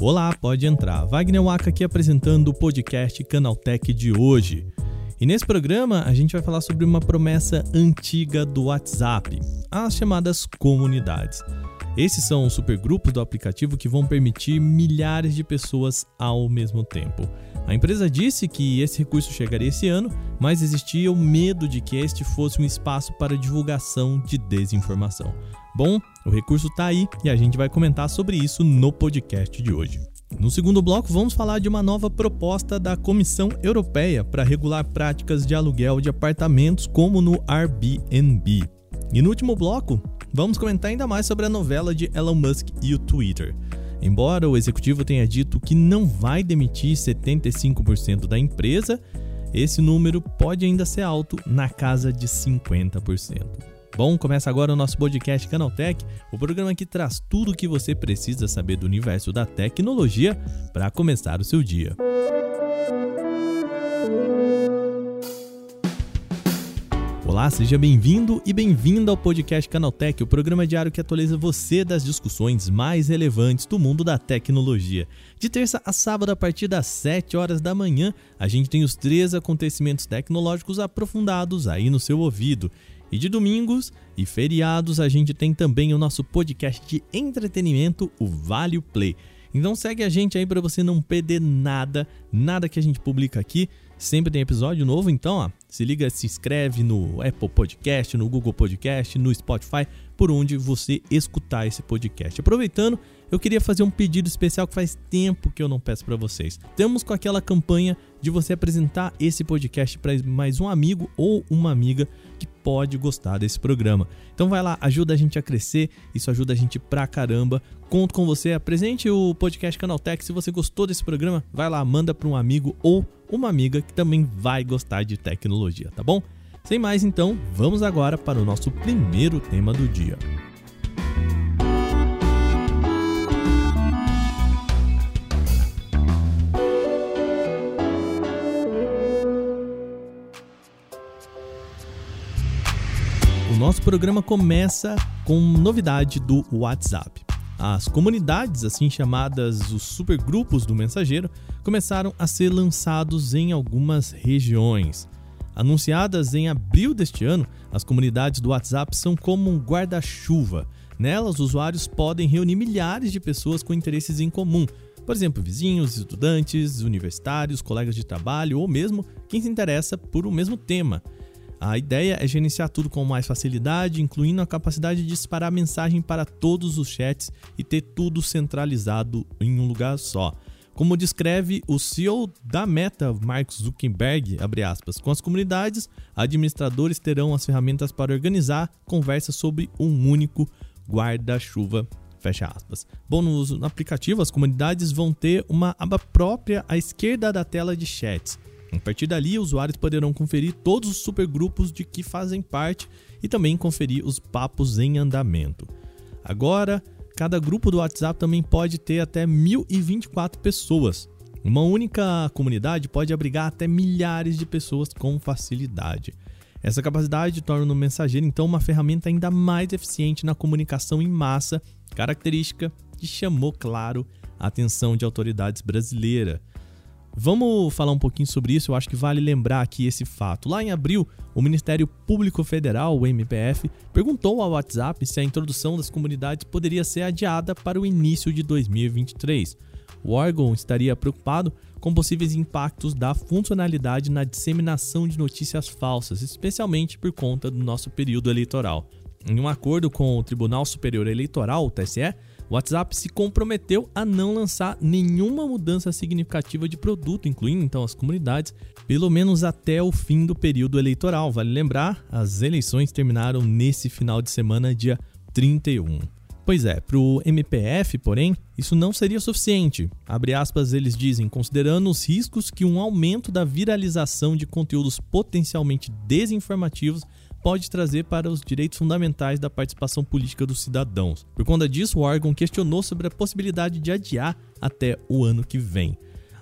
Olá, pode entrar. Wagner Waka aqui apresentando o podcast Canaltech de hoje. E nesse programa a gente vai falar sobre uma promessa antiga do WhatsApp, as chamadas comunidades. Esses são os supergrupos do aplicativo que vão permitir milhares de pessoas ao mesmo tempo. A empresa disse que esse recurso chegaria esse ano, mas existia o medo de que este fosse um espaço para divulgação de desinformação. Bom, o recurso está aí e a gente vai comentar sobre isso no podcast de hoje. No segundo bloco, vamos falar de uma nova proposta da Comissão Europeia para regular práticas de aluguel de apartamentos, como no Airbnb. E no último bloco, vamos comentar ainda mais sobre a novela de Elon Musk e o Twitter. Embora o executivo tenha dito que não vai demitir 75% da empresa, esse número pode ainda ser alto, na casa de 50%. Bom, começa agora o nosso podcast Canaltech, o programa que traz tudo o que você precisa saber do universo da tecnologia para começar o seu dia. Olá, seja bem-vindo e bem-vinda ao podcast Canaltech, o programa diário que atualiza você das discussões mais relevantes do mundo da tecnologia. De terça a sábado, a partir das 7 horas da manhã, a gente tem os três acontecimentos tecnológicos aprofundados aí no seu ouvido. E de domingos e feriados a gente tem também o nosso podcast de entretenimento, o Vale Play. Então segue a gente aí para você não perder nada, nada que a gente publica aqui. Sempre tem episódio novo, então ó, se liga, se inscreve no Apple Podcast, no Google Podcast, no Spotify, por onde você escutar esse podcast. Aproveitando, eu queria fazer um pedido especial que faz tempo que eu não peço para vocês. Temos com aquela campanha de você apresentar esse podcast para mais um amigo ou uma amiga que pode gostar desse programa. Então vai lá, ajuda a gente a crescer, isso ajuda a gente pra caramba. Conto com você, apresente o podcast Canaltech. Se você gostou desse programa, vai lá, manda para um amigo ou uma amiga que também vai gostar de tecnologia, tá bom? Sem mais então, vamos agora para o nosso primeiro tema do dia. Nosso programa começa com novidade do WhatsApp. As comunidades, assim chamadas os supergrupos do mensageiro, começaram a ser lançados em algumas regiões. Anunciadas em abril deste ano, as comunidades do WhatsApp são como um guarda-chuva. Nelas, usuários podem reunir milhares de pessoas com interesses em comum, por exemplo, vizinhos, estudantes, universitários, colegas de trabalho ou mesmo quem se interessa por o mesmo tema. A ideia é gerenciar tudo com mais facilidade, incluindo a capacidade de disparar mensagem para todos os chats e ter tudo centralizado em um lugar só. Como descreve o CEO da Meta, Mark Zuckerberg, aspas, com as comunidades, administradores terão as ferramentas para organizar conversas sobre um único guarda-chuva Fecha aspas. Bom, no, no aplicativo, as comunidades vão ter uma aba própria à esquerda da tela de chats. A partir dali, usuários poderão conferir todos os supergrupos de que fazem parte e também conferir os papos em andamento. Agora, cada grupo do WhatsApp também pode ter até 1024 pessoas. Uma única comunidade pode abrigar até milhares de pessoas com facilidade. Essa capacidade torna o mensageiro então uma ferramenta ainda mais eficiente na comunicação em massa, característica que chamou, claro, a atenção de autoridades brasileiras. Vamos falar um pouquinho sobre isso, eu acho que vale lembrar aqui esse fato. Lá em abril, o Ministério Público Federal, o MPF, perguntou ao WhatsApp se a introdução das comunidades poderia ser adiada para o início de 2023. O órgão estaria preocupado com possíveis impactos da funcionalidade na disseminação de notícias falsas, especialmente por conta do nosso período eleitoral. Em um acordo com o Tribunal Superior Eleitoral, o TSE, o WhatsApp se comprometeu a não lançar nenhuma mudança significativa de produto, incluindo então as comunidades, pelo menos até o fim do período eleitoral. Vale lembrar, as eleições terminaram nesse final de semana, dia 31. Pois é, para o MPF, porém, isso não seria suficiente. Abre aspas, eles dizem, considerando os riscos que um aumento da viralização de conteúdos potencialmente desinformativos pode trazer para os direitos fundamentais da participação política dos cidadãos. Por conta disso, o órgão questionou sobre a possibilidade de adiar até o ano que vem.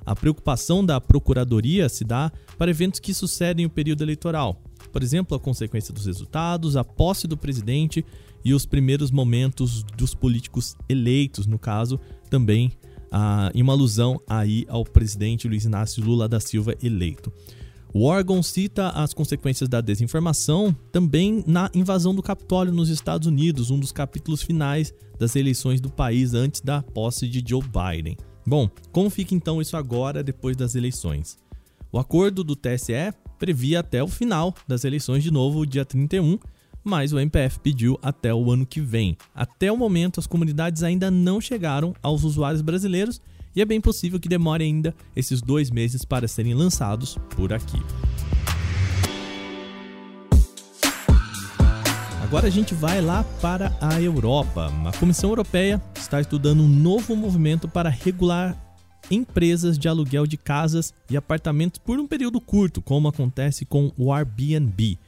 A preocupação da Procuradoria se dá para eventos que sucedem o período eleitoral, Por exemplo, a consequência dos resultados, a posse do presidente e os primeiros momentos dos políticos eleitos, no caso, também ah, em uma alusão aí ao presidente Luiz Inácio Lula da Silva eleito. Órgão cita as consequências da desinformação também na invasão do Capitólio nos Estados Unidos, um dos capítulos finais das eleições do país antes da posse de Joe Biden. Bom, como fica então isso agora depois das eleições? O acordo do TSE previa até o final das eleições de novo, dia 31, mas o MPF pediu até o ano que vem. Até o momento, as comunidades ainda não chegaram aos usuários brasileiros e é bem possível que demore ainda esses dois meses para serem lançados por aqui. Agora a gente vai lá para a Europa. A Comissão Europeia está estudando um novo movimento para regular empresas de aluguel de casas e apartamentos por um período curto, como acontece com o Airbnb.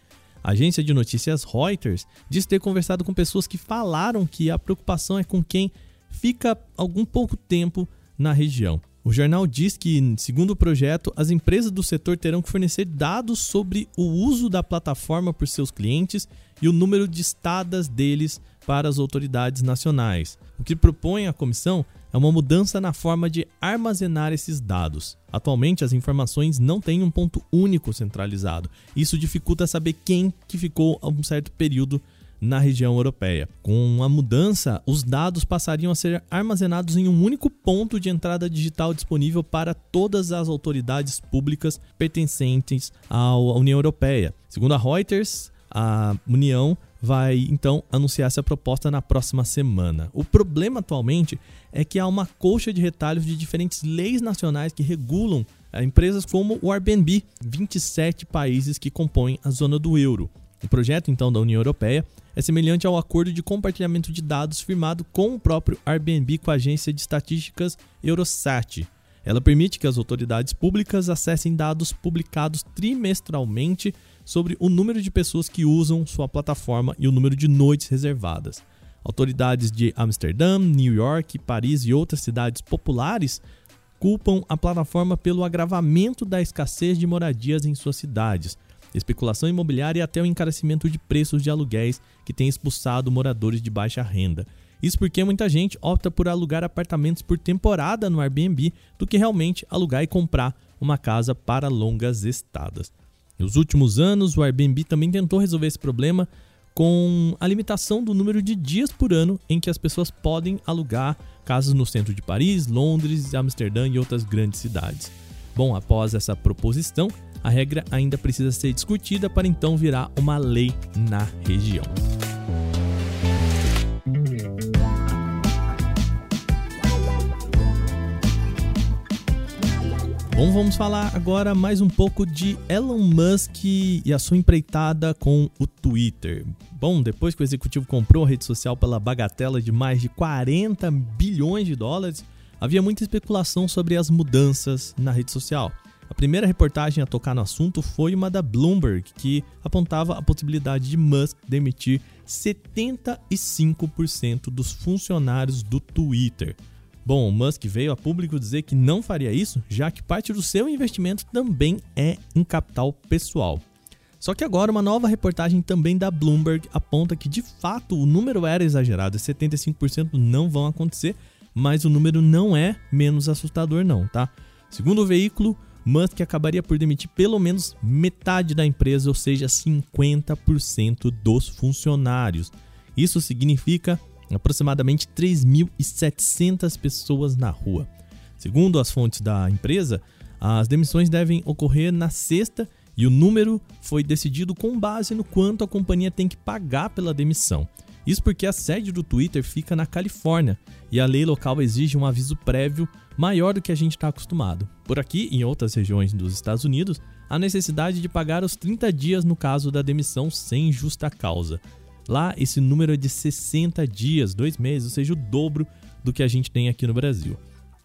A agência de notícias Reuters diz ter conversado com pessoas que falaram que a preocupação é com quem fica algum pouco tempo na região. O jornal diz que, segundo o projeto, as empresas do setor terão que fornecer dados sobre o uso da plataforma por seus clientes e o número de estadas deles para as autoridades nacionais. O que propõe a comissão é uma mudança na forma de armazenar esses dados. Atualmente, as informações não têm um ponto único centralizado. Isso dificulta saber quem que ficou a um certo período na região europeia. Com a mudança, os dados passariam a ser armazenados em um único ponto de entrada digital disponível para todas as autoridades públicas pertencentes à União Europeia. Segundo a Reuters, a União vai então anunciar essa proposta na próxima semana. O problema atualmente é que há uma colcha de retalhos de diferentes leis nacionais que regulam eh, empresas como o Airbnb, 27 países que compõem a zona do euro. O projeto então da União Europeia é semelhante ao acordo de compartilhamento de dados firmado com o próprio Airbnb com a agência de estatísticas Eurostat. Ela permite que as autoridades públicas acessem dados publicados trimestralmente sobre o número de pessoas que usam sua plataforma e o número de noites reservadas. Autoridades de Amsterdã, New York, Paris e outras cidades populares culpam a plataforma pelo agravamento da escassez de moradias em suas cidades, especulação imobiliária e até o encarecimento de preços de aluguéis que tem expulsado moradores de baixa renda. Isso porque muita gente opta por alugar apartamentos por temporada no Airbnb do que realmente alugar e comprar uma casa para longas estadas. Nos últimos anos, o Airbnb também tentou resolver esse problema com a limitação do número de dias por ano em que as pessoas podem alugar casas no centro de Paris, Londres, Amsterdã e outras grandes cidades. Bom, após essa proposição, a regra ainda precisa ser discutida para então virar uma lei na região. Bom, vamos falar agora mais um pouco de Elon Musk e a sua empreitada com o Twitter. Bom, depois que o executivo comprou a rede social pela bagatela de mais de 40 bilhões de dólares, havia muita especulação sobre as mudanças na rede social. A primeira reportagem a tocar no assunto foi uma da Bloomberg, que apontava a possibilidade de Musk demitir 75% dos funcionários do Twitter. Bom, Musk veio a público dizer que não faria isso, já que parte do seu investimento também é em capital pessoal. Só que agora uma nova reportagem também da Bloomberg aponta que de fato o número era exagerado, 75% não vão acontecer, mas o número não é menos assustador não, tá? Segundo o veículo, Musk acabaria por demitir pelo menos metade da empresa, ou seja, 50% dos funcionários. Isso significa aproximadamente 3.700 pessoas na rua. Segundo as fontes da empresa, as demissões devem ocorrer na sexta e o número foi decidido com base no quanto a companhia tem que pagar pela demissão. Isso porque a sede do Twitter fica na Califórnia e a lei local exige um aviso prévio maior do que a gente está acostumado. Por aqui, em outras regiões dos Estados Unidos, há necessidade de pagar os 30 dias no caso da demissão sem justa causa. Lá, esse número é de 60 dias, dois meses, ou seja, o dobro do que a gente tem aqui no Brasil.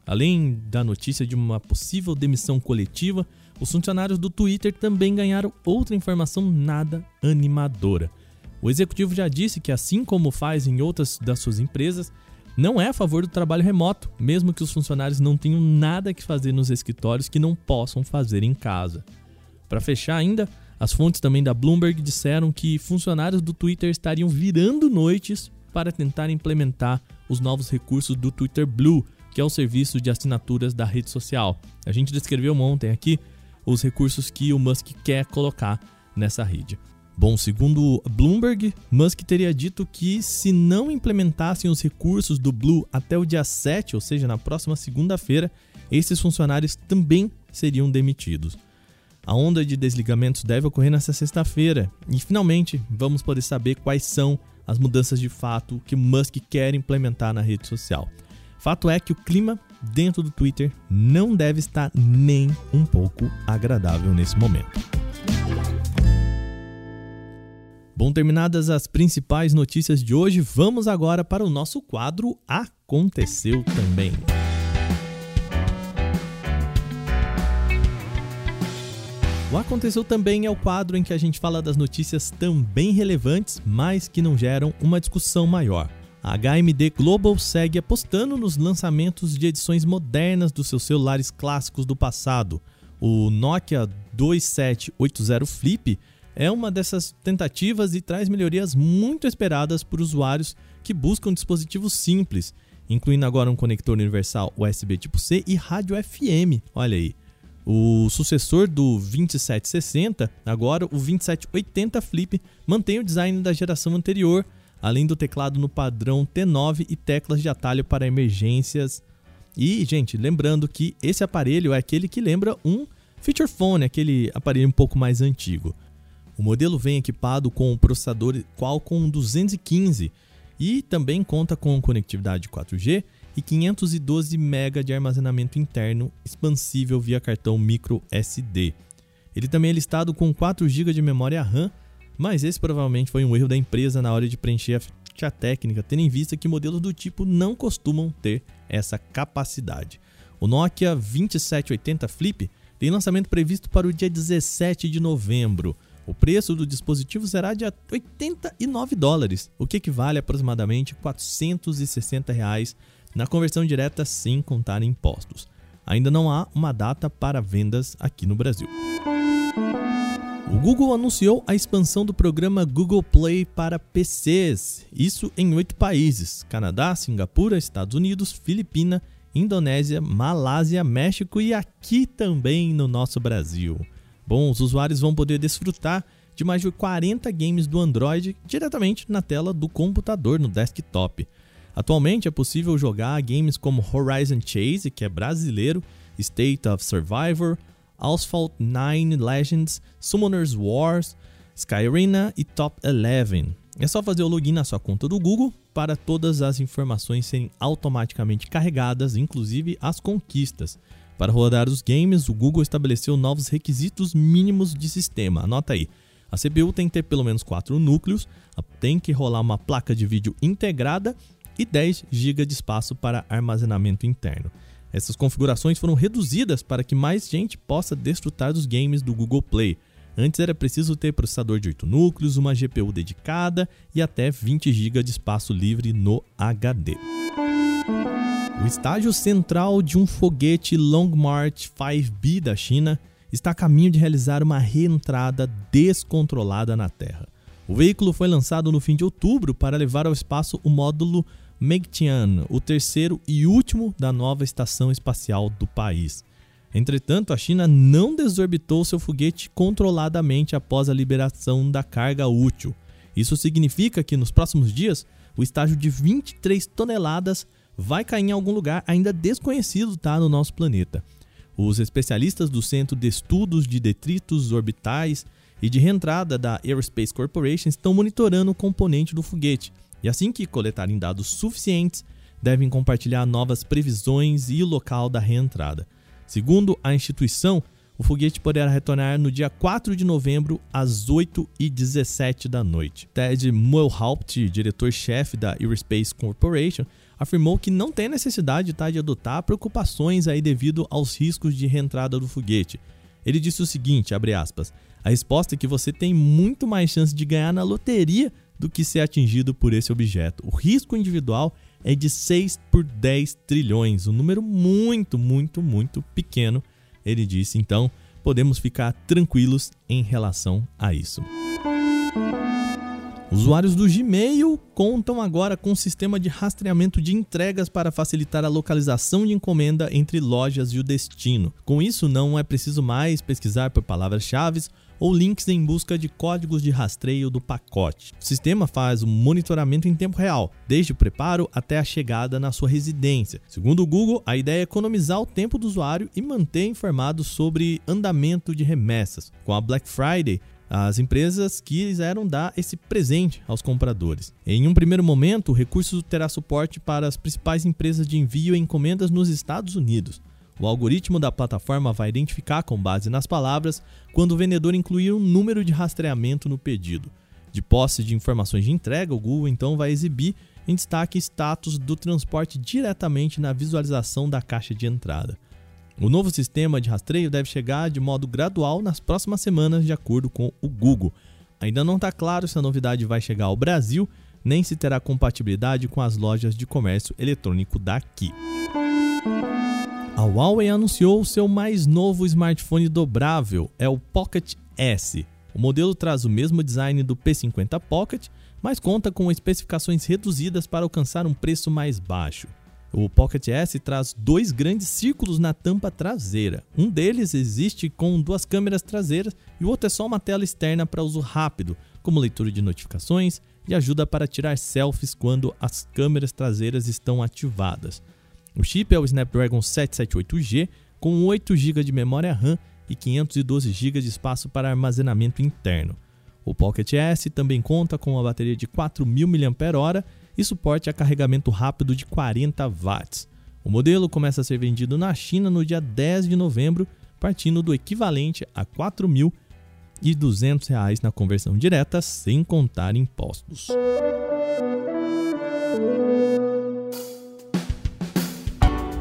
Além da notícia de uma possível demissão coletiva, os funcionários do Twitter também ganharam outra informação nada animadora. O executivo já disse que, assim como faz em outras das suas empresas, não é a favor do trabalho remoto, mesmo que os funcionários não tenham nada que fazer nos escritórios que não possam fazer em casa. Para fechar ainda, As fontes também da Bloomberg disseram que funcionários do Twitter estariam virando noites para tentar implementar os novos recursos do Twitter Blue, que é o serviço de assinaturas da rede social. A gente descreveu ontem aqui os recursos que o Musk quer colocar nessa rede. Bom, segundo Bloomberg, Musk teria dito que se não implementassem os recursos do Blue até o dia 7, ou seja, na próxima segunda-feira, esses funcionários também seriam demitidos. A onda de desligamentos deve ocorrer nesta sexta-feira e finalmente vamos poder saber quais são as mudanças de fato que Musk quer implementar na rede social. Fato é que o clima dentro do Twitter não deve estar nem um pouco agradável nesse momento. Bom, terminadas as principais notícias de hoje, vamos agora para o nosso quadro Aconteceu Também. O Aconteceu Também é o quadro em que a gente fala das notícias também relevantes, mas que não geram uma discussão maior. A HMD Global segue apostando nos lançamentos de edições modernas dos seus celulares clássicos do passado. O Nokia 2780 Flip é uma dessas tentativas e traz melhorias muito esperadas por usuários que buscam dispositivos simples, incluindo agora um conector universal USB tipo C e rádio FM. Olha aí. O sucessor do 2760, agora o 2780 Flip, mantém o design da geração anterior, além do teclado no padrão T9 e teclas de atalho para emergências. E, gente, lembrando que esse aparelho é aquele que lembra um feature phone, aquele aparelho um pouco mais antigo. O modelo vem equipado com o processador Qualcomm 215 e também conta com conectividade 4G e 512 MB de armazenamento interno expansível via cartão micro SD. Ele também é listado com 4 GB de memória RAM, mas esse provavelmente foi um erro da empresa na hora de preencher a ficha técnica, tendo em vista que modelos do tipo não costumam ter essa capacidade. O Nokia 2780 Flip tem lançamento previsto para o dia 17 de novembro. O preço do dispositivo será de 89 dólares, o que equivale a aproximadamente 460 reais na conversão direta sem contar impostos. Ainda não há uma data para vendas aqui no Brasil. O Google anunciou a expansão do programa Google Play para PCs, isso em oito países: Canadá, Singapura, Estados Unidos, Filipina, Indonésia, Malásia, México e aqui também no nosso Brasil. Bom, os usuários vão poder desfrutar de mais de 40 games do Android diretamente na tela do computador no desktop. Atualmente é possível jogar games como Horizon Chase, que é brasileiro, State of Survivor, Asphalt 9 Legends, Summoners Wars, Skyrina e Top 11. É só fazer o login na sua conta do Google para todas as informações serem automaticamente carregadas, inclusive as conquistas. Para rodar os games, o Google estabeleceu novos requisitos mínimos de sistema. Anota aí. A CPU tem que ter pelo menos 4 núcleos, tem que rolar uma placa de vídeo integrada e 10 GB de espaço para armazenamento interno. Essas configurações foram reduzidas para que mais gente possa desfrutar dos games do Google Play. Antes era preciso ter processador de 8 núcleos, uma GPU dedicada e até 20 GB de espaço livre no HD. O estágio central de um foguete Long March 5B da China está a caminho de realizar uma reentrada descontrolada na Terra. O veículo foi lançado no fim de outubro para levar ao espaço o módulo Megtian, o terceiro e último da nova estação espacial do país. Entretanto, a China não desorbitou seu foguete controladamente após a liberação da carga útil. Isso significa que nos próximos dias, o estágio de 23 toneladas vai cair em algum lugar ainda desconhecido tá, no nosso planeta. Os especialistas do Centro de Estudos de Detritos Orbitais e de Reentrada da Aerospace Corporation estão monitorando o componente do foguete e, assim que coletarem dados suficientes, devem compartilhar novas previsões e o local da reentrada. Segundo a instituição, o foguete poderá retornar no dia 4 de novembro, às 8h17 da noite. Ted Mulhaupt, diretor-chefe da Aerospace Corporation, afirmou que não tem necessidade tá, de adotar preocupações aí devido aos riscos de reentrada do foguete. Ele disse o seguinte, aspas, a resposta é que você tem muito mais chance de ganhar na loteria do que ser atingido por esse objeto. O risco individual é de 6 por 10 trilhões, um número muito, muito, muito pequeno, ele disse. Então, podemos ficar tranquilos em relação a isso. Usuários do Gmail contam agora com um sistema de rastreamento de entregas para facilitar a localização de encomenda entre lojas e o destino. Com isso, não é preciso mais pesquisar por palavras-chave ou links em busca de códigos de rastreio do pacote. O sistema faz o um monitoramento em tempo real, desde o preparo até a chegada na sua residência. Segundo o Google, a ideia é economizar o tempo do usuário e manter informado sobre andamento de remessas. Com a Black Friday, as empresas quiseram dar esse presente aos compradores. Em um primeiro momento, o recurso terá suporte para as principais empresas de envio e encomendas nos Estados Unidos. O algoritmo da plataforma vai identificar, com base nas palavras, quando o vendedor incluir um número de rastreamento no pedido. De posse de informações de entrega, o Google então vai exibir em destaque status do transporte diretamente na visualização da caixa de entrada. O novo sistema de rastreio deve chegar de modo gradual nas próximas semanas, de acordo com o Google. Ainda não está claro se a novidade vai chegar ao Brasil, nem se terá compatibilidade com as lojas de comércio eletrônico daqui. A Huawei anunciou seu mais novo smartphone dobrável, é o Pocket S. O modelo traz o mesmo design do P50 Pocket, mas conta com especificações reduzidas para alcançar um preço mais baixo. O Pocket S traz dois grandes círculos na tampa traseira. Um deles existe com duas câmeras traseiras e o outro é só uma tela externa para uso rápido, como leitura de notificações e ajuda para tirar selfies quando as câmeras traseiras estão ativadas. O chip é o Snapdragon 778G com 8 GB de memória RAM e 512 GB de espaço para armazenamento interno. O Pocket S também conta com uma bateria de 4.000 mAh e suporte a carregamento rápido de 40 watts. O modelo começa a ser vendido na China no dia 10 de novembro, partindo do equivalente a R$ 4.200 na conversão direta, sem contar impostos.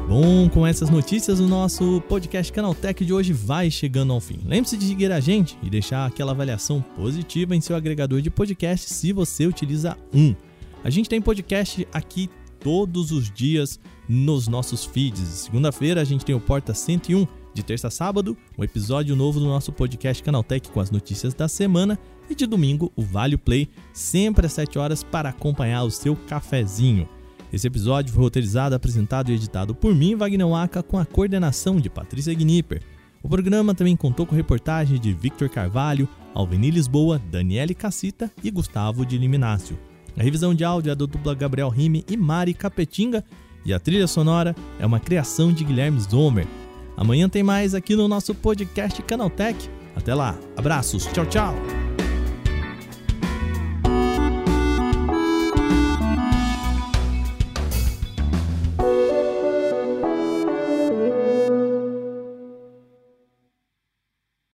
Bom, com essas notícias, o nosso podcast Canaltech de hoje vai chegando ao fim. Lembre-se de seguir a gente e deixar aquela avaliação positiva em seu agregador de podcast se você utiliza um. A gente tem podcast aqui todos os dias nos nossos feeds. Segunda-feira a gente tem o Porta 101, de terça a sábado, um episódio novo do nosso podcast Canaltech com as notícias da semana e de domingo o Vale Play, sempre às 7 horas para acompanhar o seu cafezinho. Esse episódio foi roteirizado, apresentado e editado por mim, Wagner Waka, com a coordenação de Patrícia Gnipper. O programa também contou com reportagem de Victor Carvalho, Alveni Lisboa, Daniele Cassita e Gustavo de Liminácio. A revisão de áudio é do dupla Gabriel Rime e Mari Capetinga e a trilha sonora é uma criação de Guilherme Zomer. Amanhã tem mais aqui no nosso podcast Canaltech. Até lá, abraços, tchau, tchau!